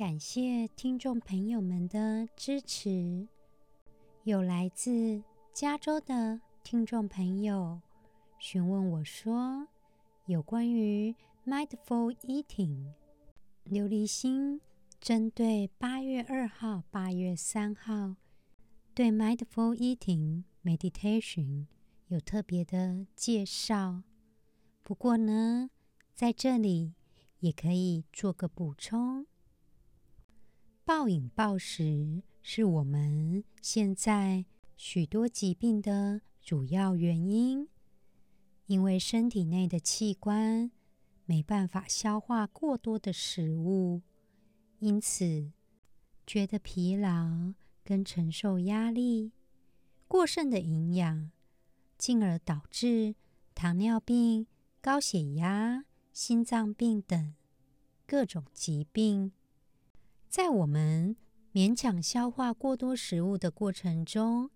感谢听众朋友们的支持。有来自加州的听众朋友询问我说，有关于 Mindful Eating 琉璃心，针对八月二号、八月三号对 Mindful Eating Meditation 有特别的介绍。不过呢，在这里也可以做个补充。暴饮暴食是我们现在许多疾病的主要原因，因为身体内的器官没办法消化过多的食物，因此觉得疲劳跟承受压力，过剩的营养，进而导致糖尿病、高血压、心脏病等各种疾病。在我们勉强消化过多食物的过程中，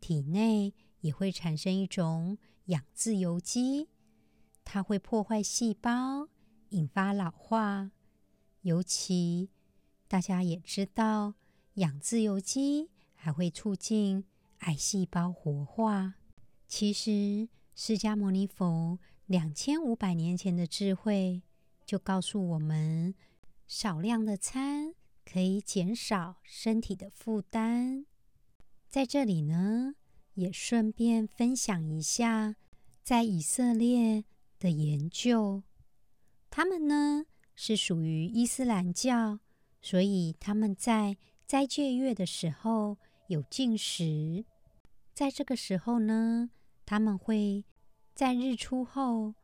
体内也会产生一种氧自由基，它会破坏细胞，引发老化。尤其大家也知道，氧自由基还会促进癌细胞活化。其实，释迦牟尼佛两千五百年前的智慧就告诉我们，少量的餐。可以减少身体的负担。在这里呢，也顺便分享一下，在以色列的研究，他们呢是属于伊斯兰教，所以他们在斋戒月的时候有禁食。在这个时候呢，他们会在日出后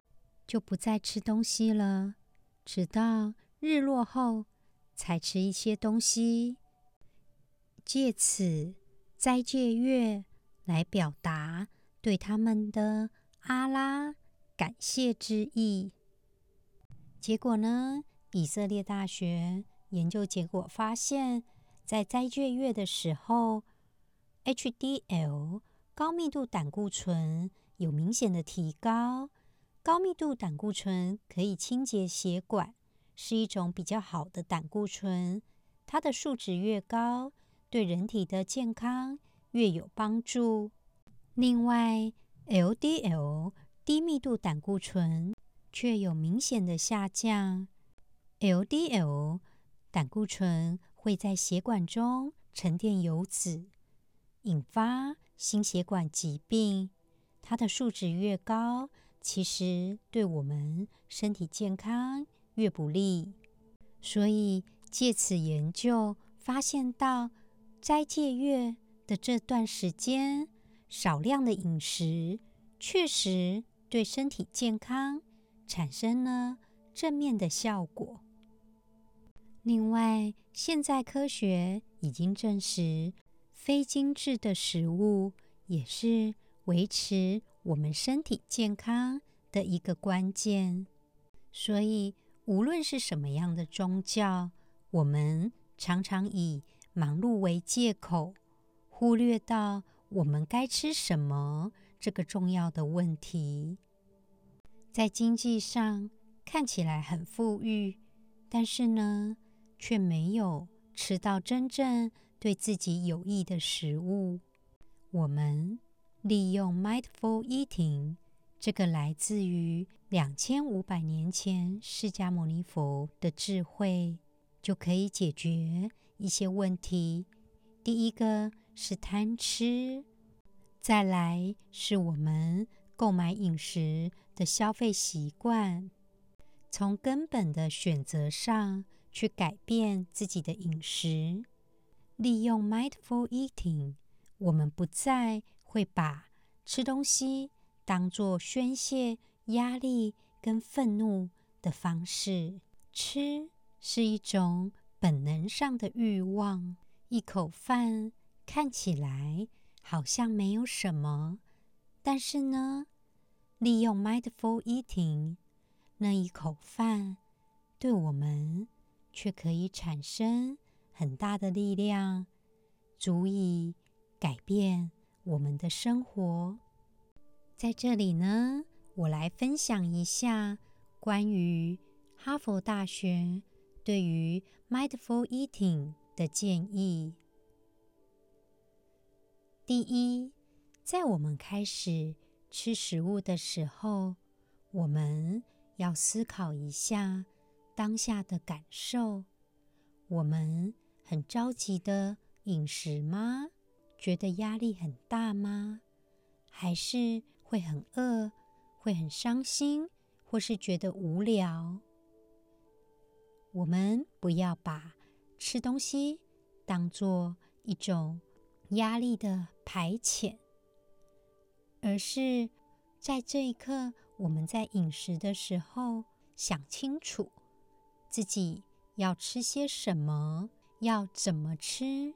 就不再吃东西了，直到日落后。采吃一些东西，借此斋戒月来表达对他们的阿拉感谢之意。结果呢，以色列大学研究结果发现，在斋戒月的时候，HDL 高密度胆固醇有明显的提高。高密度胆固醇可以清洁血管。是一种比较好的胆固醇，它的数值越高，对人体的健康越有帮助。另外，LDL 低密度胆固醇却有明显的下降。LDL 胆固醇会在血管中沉淀油脂，引发心血管疾病。它的数值越高，其实对我们身体健康。越不利，所以借此研究发现到，斋戒月的这段时间，少量的饮食确实对身体健康产生了正面的效果。另外，现在科学已经证实，非精致的食物也是维持我们身体健康的一个关键，所以。无论是什么样的宗教，我们常常以忙碌为借口，忽略到我们该吃什么这个重要的问题。在经济上看起来很富裕，但是呢，却没有吃到真正对自己有益的食物。我们利用 Mindful Eating。这个来自于两千五百年前释迦牟尼佛的智慧，就可以解决一些问题。第一个是贪吃，再来是我们购买饮食的消费习惯，从根本的选择上去改变自己的饮食。利用 Mindful Eating，我们不再会把吃东西。当做宣泄压力跟愤怒的方式，吃是一种本能上的欲望。一口饭看起来好像没有什么，但是呢，利用 mindful eating，那一口饭对我们却可以产生很大的力量，足以改变我们的生活。在这里呢，我来分享一下关于哈佛大学对于 mindful eating 的建议。第一，在我们开始吃食物的时候，我们要思考一下当下的感受。我们很着急的饮食吗？觉得压力很大吗？还是会很饿，会很伤心，或是觉得无聊？我们不要把吃东西当做一种压力的排遣，而是在这一刻，我们在饮食的时候，想清楚自己要吃些什么，要怎么吃，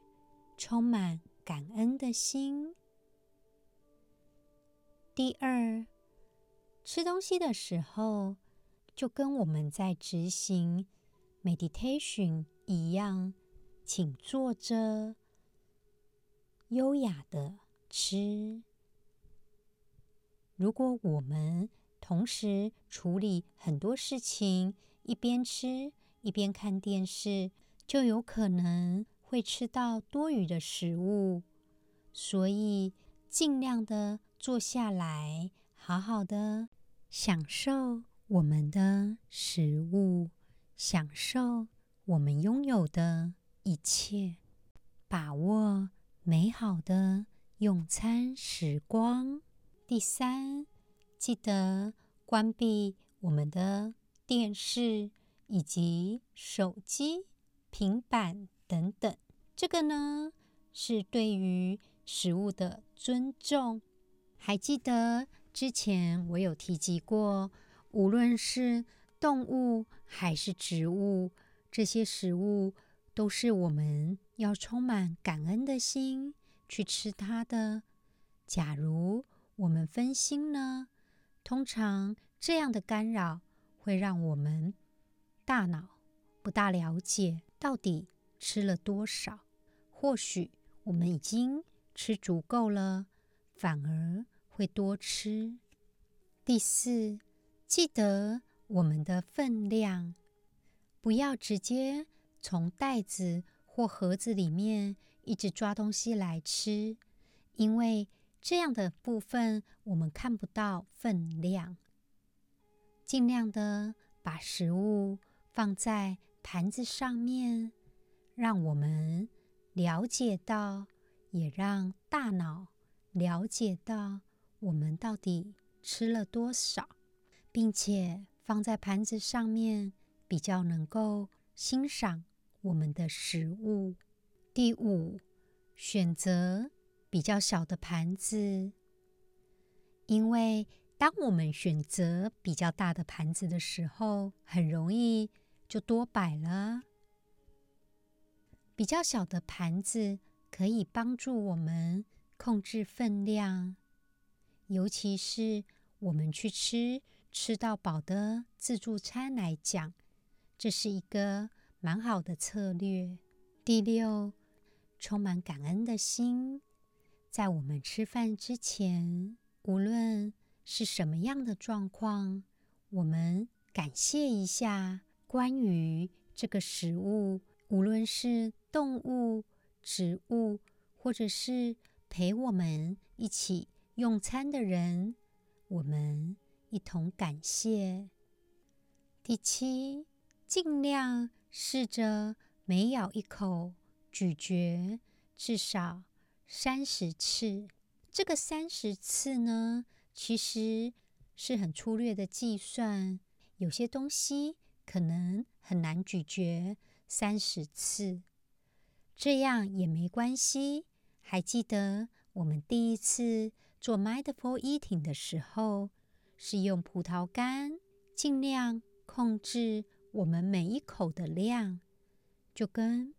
充满感恩的心。第二，吃东西的时候，就跟我们在执行 meditation 一样，请坐着，优雅的吃。如果我们同时处理很多事情，一边吃一边看电视，就有可能会吃到多余的食物。所以，尽量的坐下来，好好的享受我们的食物，享受我们拥有的一切，把握美好的用餐时光。第三，记得关闭我们的电视以及手机、平板等等。这个呢，是对于食物的尊重。还记得之前我有提及过，无论是动物还是植物，这些食物都是我们要充满感恩的心去吃它的。假如我们分心呢，通常这样的干扰会让我们大脑不大了解到底吃了多少。或许我们已经吃足够了，反而会多吃。第四，记得我们的分量，不要直接从袋子或盒子里面一直抓东西来吃，因为这样的部分我们看不到分量。尽量的把食物放在盘子上面，让我们了解到，也让大脑了解到我们到底吃了多少，并且放在盘子上面比较能够欣赏我们的食物。第五，选择比较小的盘子，因为当我们选择比较大的盘子的时候，很容易就多摆了。比较小的盘子可以帮助我们控制分量，尤其是我们去吃吃到饱的自助餐来讲，这是一个蛮好的策略。第六，充满感恩的心。在我们吃饭之前，无论是什么样的状况，我们感谢一下关于这个食物，无论是动物、植物，或者是陪我们一起用餐的人，我们一同感谢。第七，尽量试着每咬一口咀嚼，至少三十次，这个三十次呢，其实是很粗略的计算。有些东西可能很难咀嚼三十次，这样也没关系。还记得我们第一次做 Mindful Eating 的时候，是用葡萄干，尽量控制我们每一口的量，就跟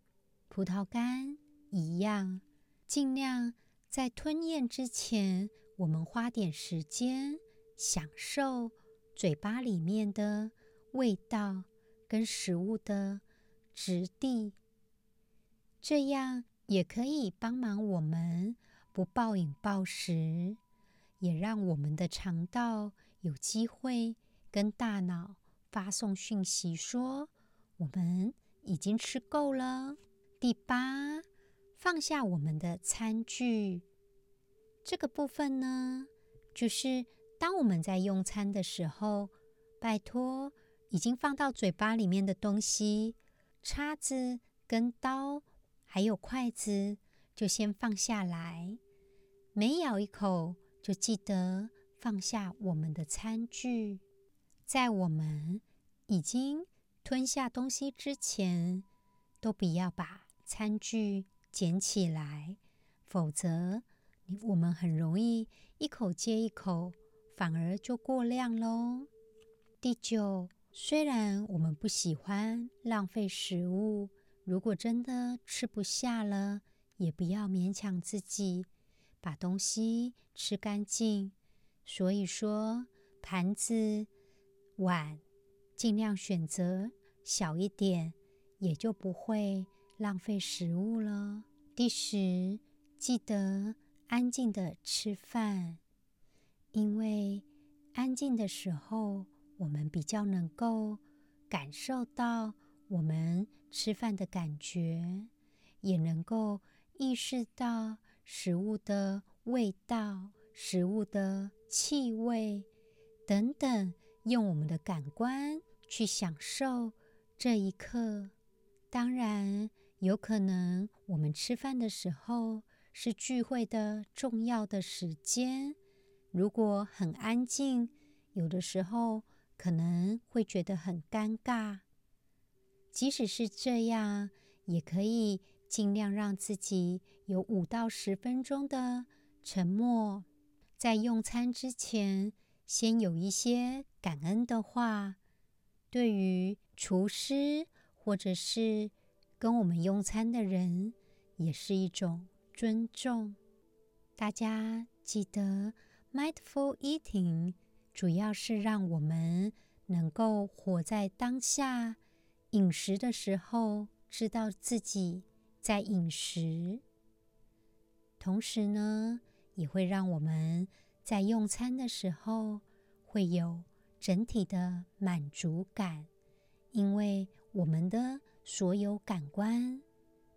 葡萄干一样，尽量在吞咽之前，我们花点时间享受嘴巴里面的味道跟食物的质地，这样也可以帮忙我们不暴饮暴食，也让我们的肠道有机会跟大脑发送讯息说，我们已经吃够了。第八，放下我们的餐具。这个部分呢，就是当我们在用餐的时候，拜托已经放到嘴巴里面的东西，叉子跟刀，还有筷子，就先放下来。每咬一口，就记得放下我们的餐具。在我们已经吞下东西之前，都不要把餐具捡起来，否则我们很容易一口接一口，反而就过量喽。第九，虽然我们不喜欢浪费食物，如果真的吃不下了，也不要勉强自己把东西吃干净。所以说，盘子、碗尽量选择小一点，也就不会浪费食物了。第十，记得安静的吃饭，因为安静的时候，我们比较能够感受到我们吃饭的感觉，也能够意识到食物的味道、食物的气味等等，用我们的感官去享受这一刻。当然，有可能我们吃饭的时候是聚会的重要的时间，如果很安静，有的时候可能会觉得很尴尬。即使是这样，也可以尽量让自己有五到十分钟的沉默，在用餐之前，先有一些感恩的话，对于厨师。或者是跟我们用餐的人，也是一种尊重。大家记得，mindful eating 主要是让我们能够活在当下，饮食的时候知道自己在饮食，同时呢，也会让我们在用餐的时候会有整体的满足感，因为。我们的所有感官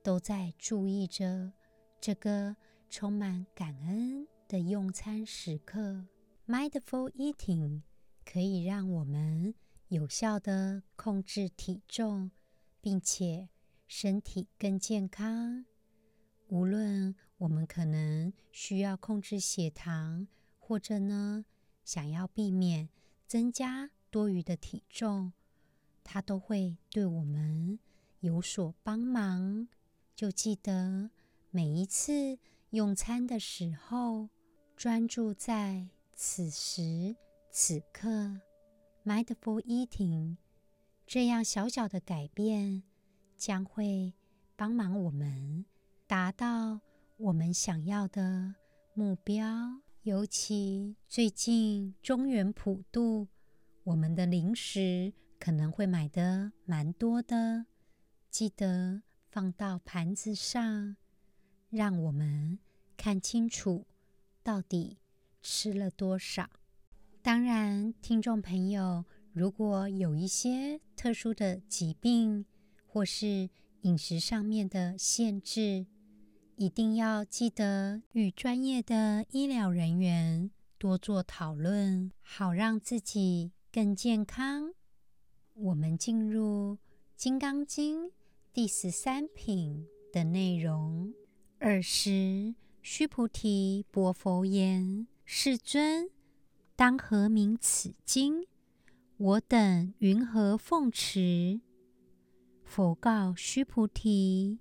都在注意着这个充满感恩的用餐时刻。Mindful eating 可以让我们有效的控制体重，并且身体更健康。无论我们可能需要控制血糖，或者呢，想要避免增加多余的体重。它都会对我们有所帮忙。就记得每一次用餐的时候，专注在此时此刻，mindful eating，这样小小的改变将会帮忙我们达到我们想要的目标。尤其最近中元普渡，我们的零食。可能会买的蛮多的，记得放到盘子上，让我们看清楚到底吃了多少。当然，听众朋友，如果有一些特殊的疾病或是饮食上面的限制，一定要记得与专业的医疗人员多做讨论，好让自己更健康。我们进入《金刚经》第十三品的内容。尔时，须菩提白佛言：“世尊，当何名此经？我等云何奉持？”佛告须菩提：“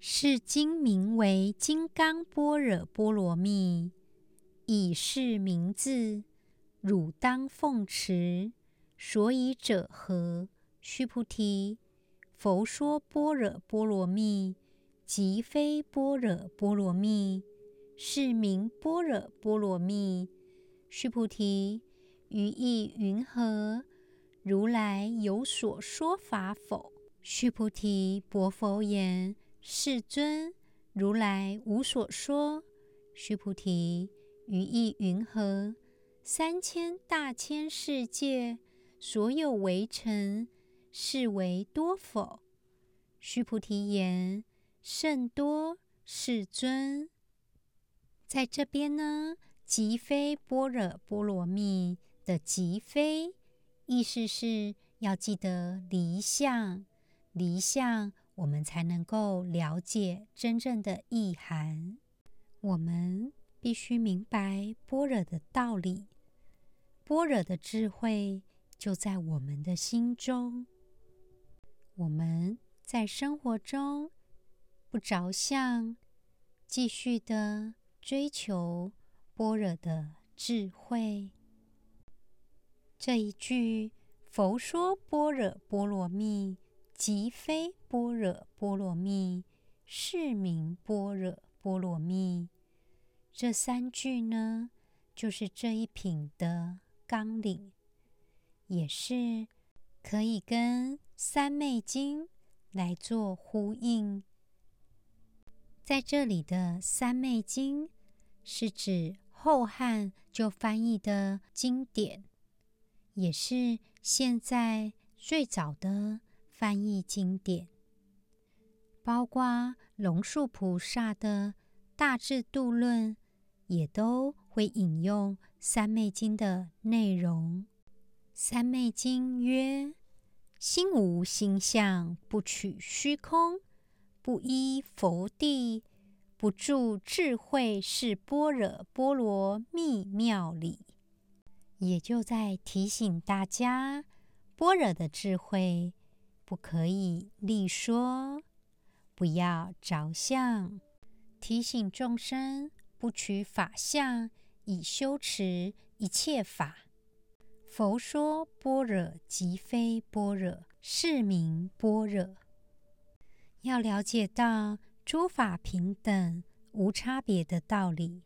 是经名为《金刚般若波罗蜜》，以是名字，汝当奉持。”所以者何？须菩提，佛说般若波罗蜜，即非般若波罗蜜，是名般若波罗蜜。须菩提，于意云何？如来有所说法否？须菩提，白佛言：世尊，如来无所说。须菩提，于意云何？三千大千世界所有微尘，是为多否？须菩提言：甚多，世尊。在这边呢，即非般若波罗蜜的即非。意思是要记得离相，离相，我们才能够了解真正的意涵。我们必须明白般若的道理，般若的智慧就在我们的心中。我们在生活中不着相，继续的追求般若的智慧。这一句“佛说般若波罗蜜，即非般若波罗蜜，是名般若波罗蜜”，这三句呢，就是这一品的纲领，也是可以跟《三昧经》来做呼应。在这里的《三昧经》是指后汉就翻译的经典。也是现在最早的翻译经典，包括龙树菩萨的《大智度论》，也都会引用《三昧经》的内容。《三昧经》曰：“心无心相，不取虚空，不依佛地，不住智慧，是般若波罗蜜妙理。”也就在提醒大家，般若的智慧不可以立说，不要着相，提醒众生不取法相以修持一切法。佛说般若即非般若，是名般若。要了解到诸法平等无差别的道理，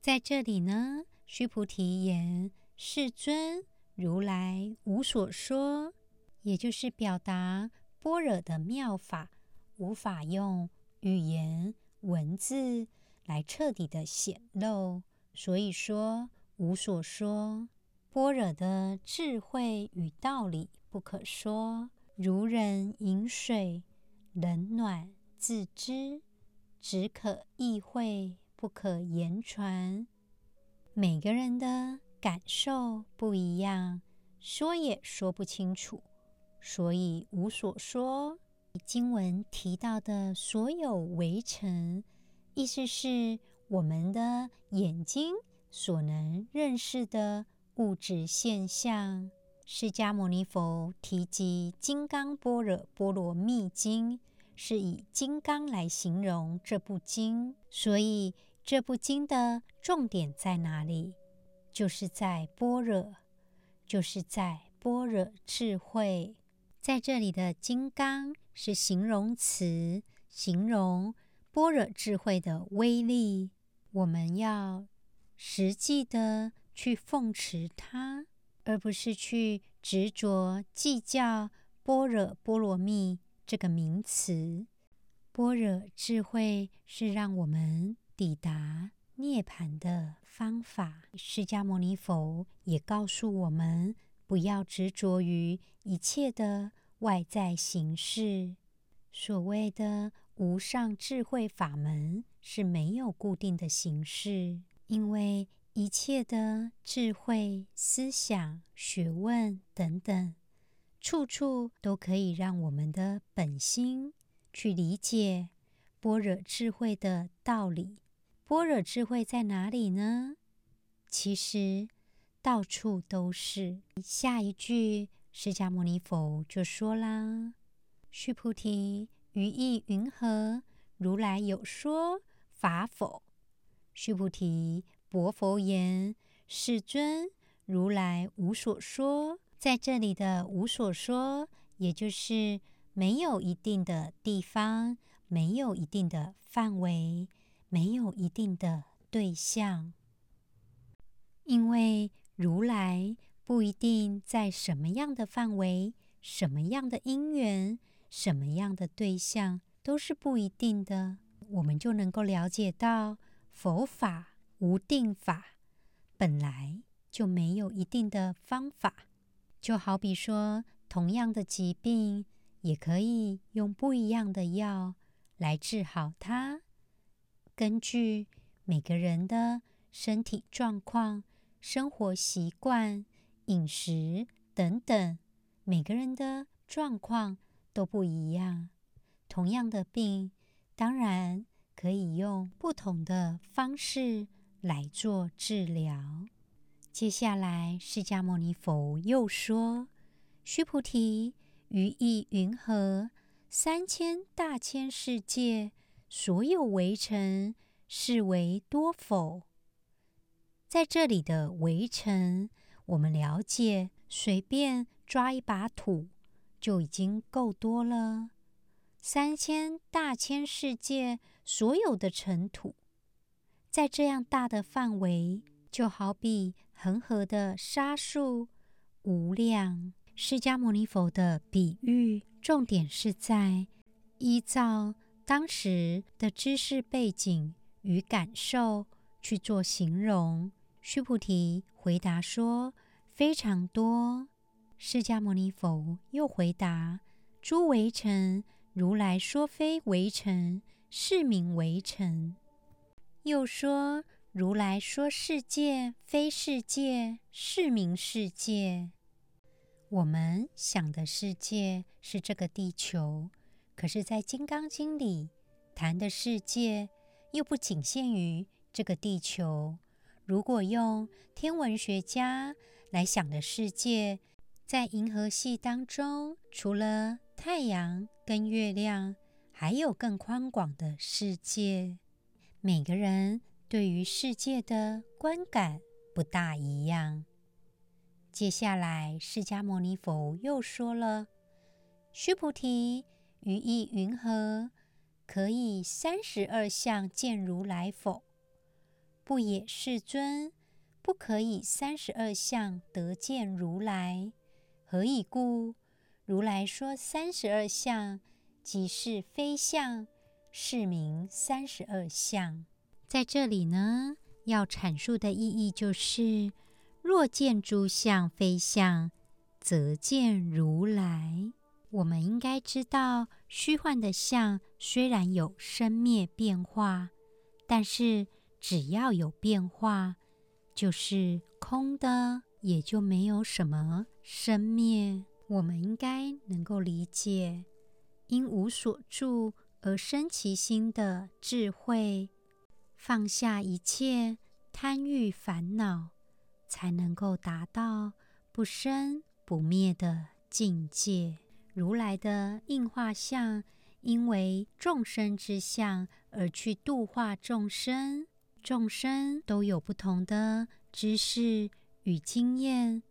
在这里呢。须菩提言：“世尊，如来无所说，也就是表达般若的妙法，无法用语言文字来彻底的显露。所以说无所说，般若的智慧与道理不可说，如人饮水，冷暖自知，只可意会，不可言传。”每个人的感受不一样，说也说不清楚，所以无所说。经文提到的所有微尘，意思是我们的眼睛所能认识的物质现象。释迦牟尼佛提及《金刚般若波罗蜜经》，是以金刚来形容这部经，所以。这部经的重点在哪里？就是在般若，就是在般若智慧。在这里的“金刚”是形容词，形容般若智慧的威力。我们要实际的去奉持它，而不是去执着计较“般若波罗蜜”这个名词。般若智慧是让我们。抵达涅槃的方法，释迦牟尼佛也告诉我们，不要执着于一切的外在形式。所谓的无上智慧法门是没有固定的形式，因为一切的智慧、思想、学问等等，处处都可以让我们的本心去理解般若智慧的道理。般若智慧在哪里呢？其实到处都是。下一句，释迦牟尼佛就说啦：“须菩提，于意云何？如来有说法否？”须菩提，薄佛言：“世尊，如来无所说。”在这里的“无所说”，也就是没有一定的地方，没有一定的范围，没有一定的对象，因为如来不一定在什么样的范围、什么样的因缘、什么样的对象，都是不一定的。我们就能够了解到佛法无定法，本来就没有一定的方法。就好比说，同样的疾病，也可以用不一样的药来治好它。根据每个人的身体状况、生活习惯、饮食等等，每个人的状况都不一样。同样的病，当然可以用不同的方式来做治疗。接下来，释迦牟尼佛又说：“须菩提，于意云何？三千大千世界，所有微尘，是为多否？”在这里的微尘，我们了解，随便抓一把土就已经够多了。三千大千世界所有的尘土，在这样大的范围，就好比恒河的沙数无量。释迦牟尼佛的比喻，重点是在依照当时的知识背景与感受去做形容。须菩提回答说：“非常多。”释迦牟尼佛又回答：“诸为尘。”如来说非为尘，是名为尘。又说如来说世界非世界，是名世界。我们想的世界是这个地球，可是，在《金刚经》里谈的世界又不仅限于这个地球。如果用天文学家来想的世界，在银河系当中，除了太阳跟月亮，还有更宽广的世界。每个人对于世界的观感不大一样。接下来，释迦牟尼佛又说了：“须菩提，于意云何？可以三十二相见如来否？不也，世尊，不可以三十二相得见如来。何以故？”如来说三十二相，即是非相，是名三十二相。在这里呢，要阐述的意义就是：若见诸相非相，则见如来。我们应该知道，虚幻的相虽然有生灭变化，但是只要有变化，就是空的，也就没有什么生灭。我们应该能够理解，因无所住而生其心的智慧，放下一切贪欲烦恼，才能够达到不生不灭的境界。如来的应化相，因为众生之相而去度化众生，众生都有不同的知识与经验，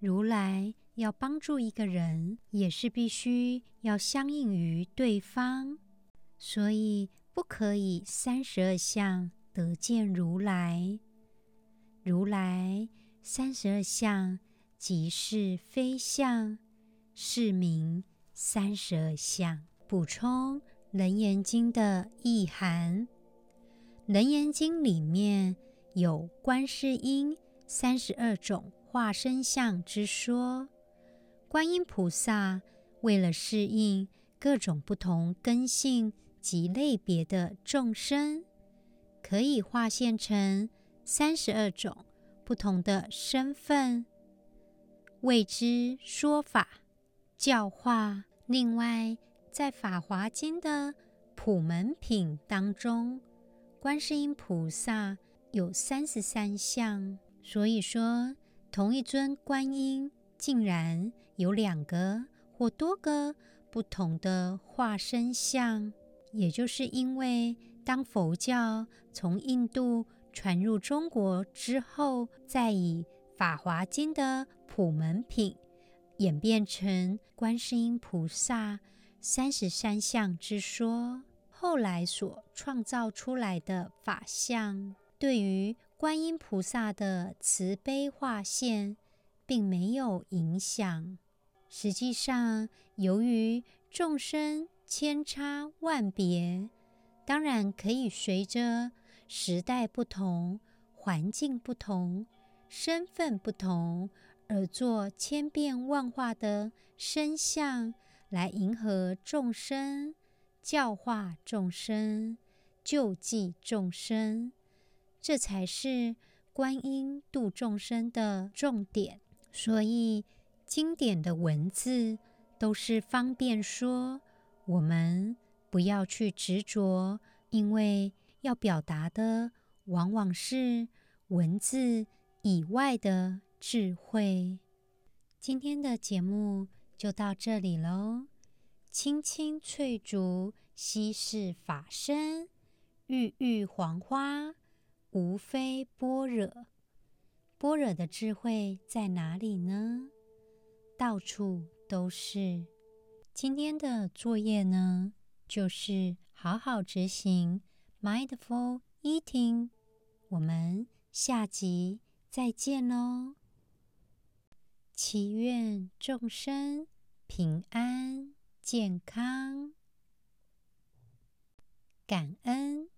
如来。要帮助一个人，也是必须要相应于对方，所以不可以三十二相得见如来。如来三十二相即是非相，是名三十二相。补充《楞严经》的意涵，《楞严经》里面有观世音三十二种化身相之说。观音菩萨为了适应各种不同根性及类别的众生，可以化现成三十二种不同的身份，为之说法教化。另外，在《法华经》的普门品当中，观世音菩萨有三十三相，所以说同一尊观音。竟然有两个或多个不同的化身相，也就是因为当佛教从印度传入中国之后，再以《法华经》的普门品演变成观世音菩萨三十三相之说，后来所创造出来的法相，对于观音菩萨的慈悲化现，并没有影响。实际上，由于众生千差万别，当然可以随着时代不同、环境不同、身份不同，而做千变万化的身相，来迎合众生、教化众生、救济众生。这才是观音度众生的重点，所以经典的文字都是方便说，我们不要去执着，因为要表达的往往是文字以外的智慧。今天的节目就到这里喽，青青翠竹稀世法身，郁郁黄花。无非般若，般若的智慧在哪里呢？到处都是。今天的作业呢，就是好好执行 Mindful Eating。我们下集再见喽！祈愿众生平安健康，感恩。